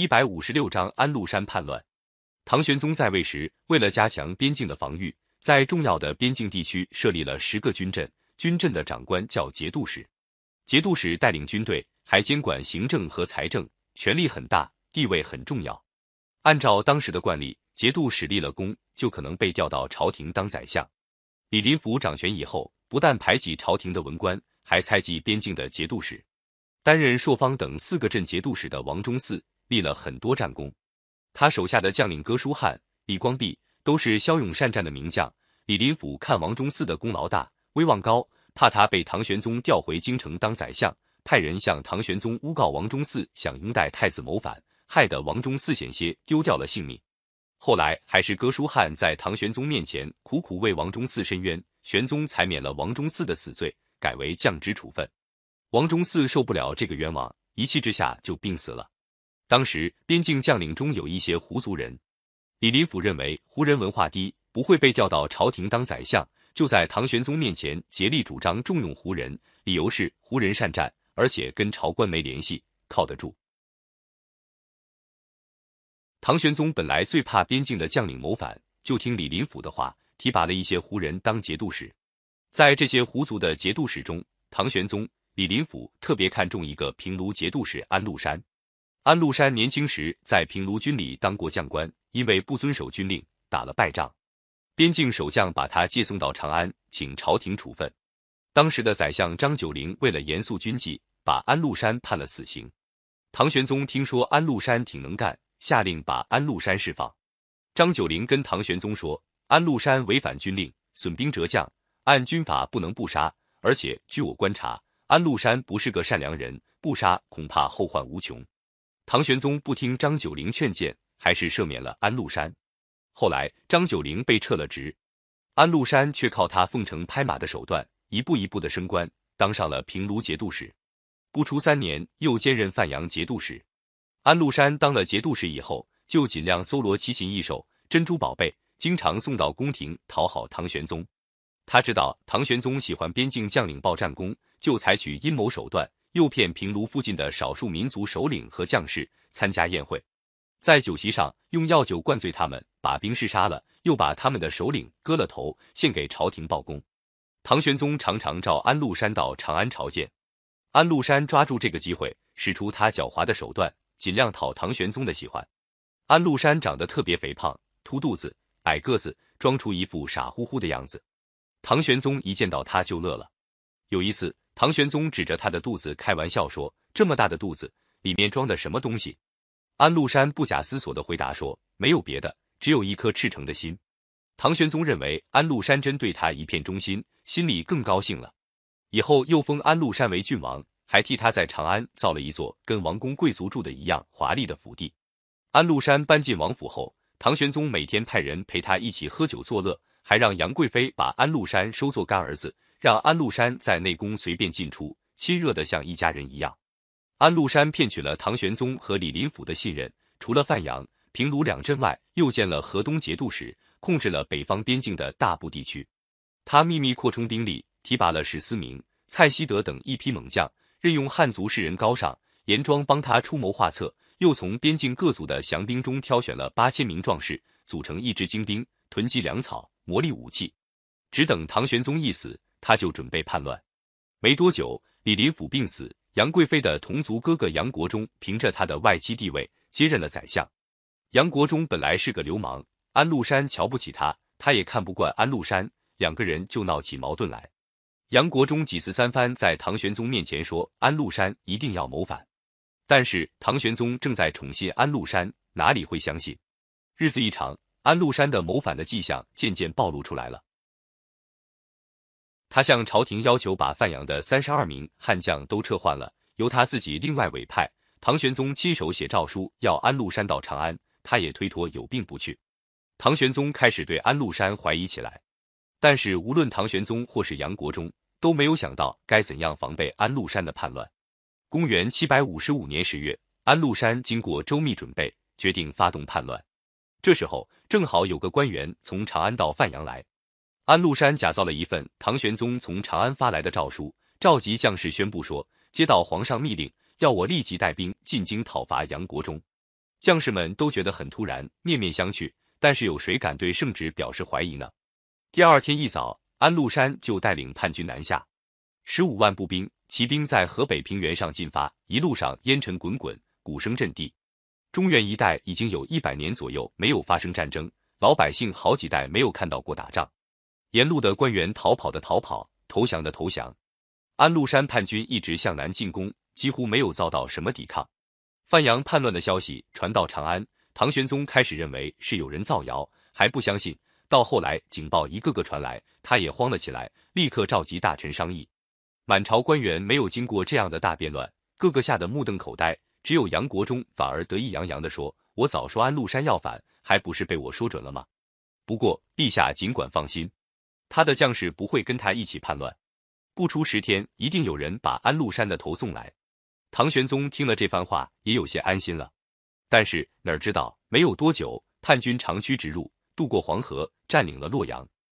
一百五十六章安禄山叛乱。唐玄宗在位时，为了加强边境的防御，在重要的边境地区设立了十个军镇，军镇的长官叫节度使。节度使带领军队，还监管行政和财政，权力很大，地位很重要。按照当时的惯例，节度使立了功，就可能被调到朝廷当宰相。李林甫掌权以后，不但排挤朝廷的文官，还猜忌边境的节度使。担任朔方等四个镇节度使的王忠嗣。立了很多战功，他手下的将领哥舒翰、李光弼都是骁勇善战的名将。李林甫看王忠嗣的功劳大、威望高，怕他被唐玄宗调回京城当宰相，派人向唐玄宗诬告王忠嗣想拥戴太子谋反，害得王忠嗣险些丢掉了性命。后来还是哥舒翰在唐玄宗面前苦苦为王忠嗣伸冤，玄宗才免了王忠嗣的死罪，改为降职处分。王忠嗣受不了这个冤枉，一气之下就病死了。当时边境将领中有一些胡族人，李林甫认为胡人文化低，不会被调到朝廷当宰相，就在唐玄宗面前竭力主张重用胡人，理由是胡人善战，而且跟朝官没联系，靠得住。唐玄宗本来最怕边境的将领谋反，就听李林甫的话，提拔了一些胡人当节度使。在这些胡族的节度使中，唐玄宗李林甫特别看重一个平卢节度使安禄山。安禄山年轻时在平卢军里当过将官，因为不遵守军令，打了败仗。边境守将把他借送到长安，请朝廷处分。当时的宰相张九龄为了严肃军纪，把安禄山判了死刑。唐玄宗听说安禄山挺能干，下令把安禄山释放。张九龄跟唐玄宗说：“安禄山违反军令，损兵折将，按军法不能不杀。而且据我观察，安禄山不是个善良人，不杀恐怕后患无穷。”唐玄宗不听张九龄劝谏，还是赦免了安禄山。后来张九龄被撤了职，安禄山却靠他奉承拍马的手段，一步一步的升官，当上了平卢节度使。不出三年，又兼任范阳节度使。安禄山当了节度使以后，就尽量搜罗奇琴异兽、珍珠宝贝，经常送到宫廷讨好唐玄宗。他知道唐玄宗喜欢边境将领报战功，就采取阴谋手段。诱骗平卢附近的少数民族首领和将士参加宴会，在酒席上用药酒灌醉他们，把兵士杀了，又把他们的首领割了头，献给朝廷报功。唐玄宗常常召安禄山到长安朝见，安禄山抓住这个机会，使出他狡猾的手段，尽量讨唐玄宗的喜欢。安禄山长得特别肥胖，凸肚子，矮个子，装出一副傻乎乎的样子。唐玄宗一见到他就乐了。有一次。唐玄宗指着他的肚子开玩笑说：“这么大的肚子，里面装的什么东西？”安禄山不假思索的回答说：“没有别的，只有一颗赤诚的心。”唐玄宗认为安禄山真对他一片忠心，心里更高兴了。以后又封安禄山为郡王，还替他在长安造了一座跟王公贵族住的一样华丽的府邸。安禄山搬进王府后，唐玄宗每天派人陪他一起喝酒作乐，还让杨贵妃把安禄山收作干儿子。让安禄山在内宫随便进出，亲热的像一家人一样。安禄山骗取了唐玄宗和李林甫的信任，除了范阳、平卢两镇外，又建了河东节度使，控制了北方边境的大部地区。他秘密扩充兵力，提拔了史思明、蔡希德等一批猛将，任用汉族士人高尚、严庄帮他出谋划策，又从边境各族的降兵中挑选了八千名壮士，组成一支精兵，囤积粮草、磨砺武器，只等唐玄宗一死。他就准备叛乱，没多久，李林甫病死，杨贵妃的同族哥哥杨国忠凭着他的外戚地位接任了宰相。杨国忠本来是个流氓，安禄山瞧不起他，他也看不惯安禄山，两个人就闹起矛盾来。杨国忠几次三番在唐玄宗面前说安禄山一定要谋反，但是唐玄宗正在宠信安禄山，哪里会相信？日子一长，安禄山的谋反的迹象渐渐暴露出来了。他向朝廷要求把范阳的三十二名悍将都撤换了，由他自己另外委派。唐玄宗亲手写诏书要安禄山到长安，他也推脱有病不去。唐玄宗开始对安禄山怀疑起来，但是无论唐玄宗或是杨国忠都没有想到该怎样防备安禄山的叛乱。公元七百五十五年十月，安禄山经过周密准备，决定发动叛乱。这时候正好有个官员从长安到范阳来。安禄山假造了一份唐玄宗从长安发来的诏书，召集将士宣布说：接到皇上密令，要我立即带兵进京讨伐杨国忠。将士们都觉得很突然，面面相觑。但是有谁敢对圣旨表示怀疑呢？第二天一早，安禄山就带领叛军南下，十五万步兵、骑兵在河北平原上进发，一路上烟尘滚滚，鼓声震地。中原一带已经有一百年左右没有发生战争，老百姓好几代没有看到过打仗。沿路的官员逃跑的逃跑，投降的投降。安禄山叛军一直向南进攻，几乎没有遭到什么抵抗。范阳叛乱的消息传到长安。唐玄宗开始认为是有人造谣，还不相信。到后来警报一个个传来，他也慌了起来，立刻召集大臣商议。满朝官员没有经过这样的大变乱，个个吓得目瞪口呆。只有杨国忠反而得意洋洋地说：“我早说安禄山要反，还不是被我说准了吗？不过陛下尽管放心，他的将士不会跟他一起叛乱。不出十天，一定有人把安禄山的头送来。”唐玄宗听了这番话，也有些安心了。但是哪知道，没有多久，叛军长驱直入，渡过黄河，占领了洛阳。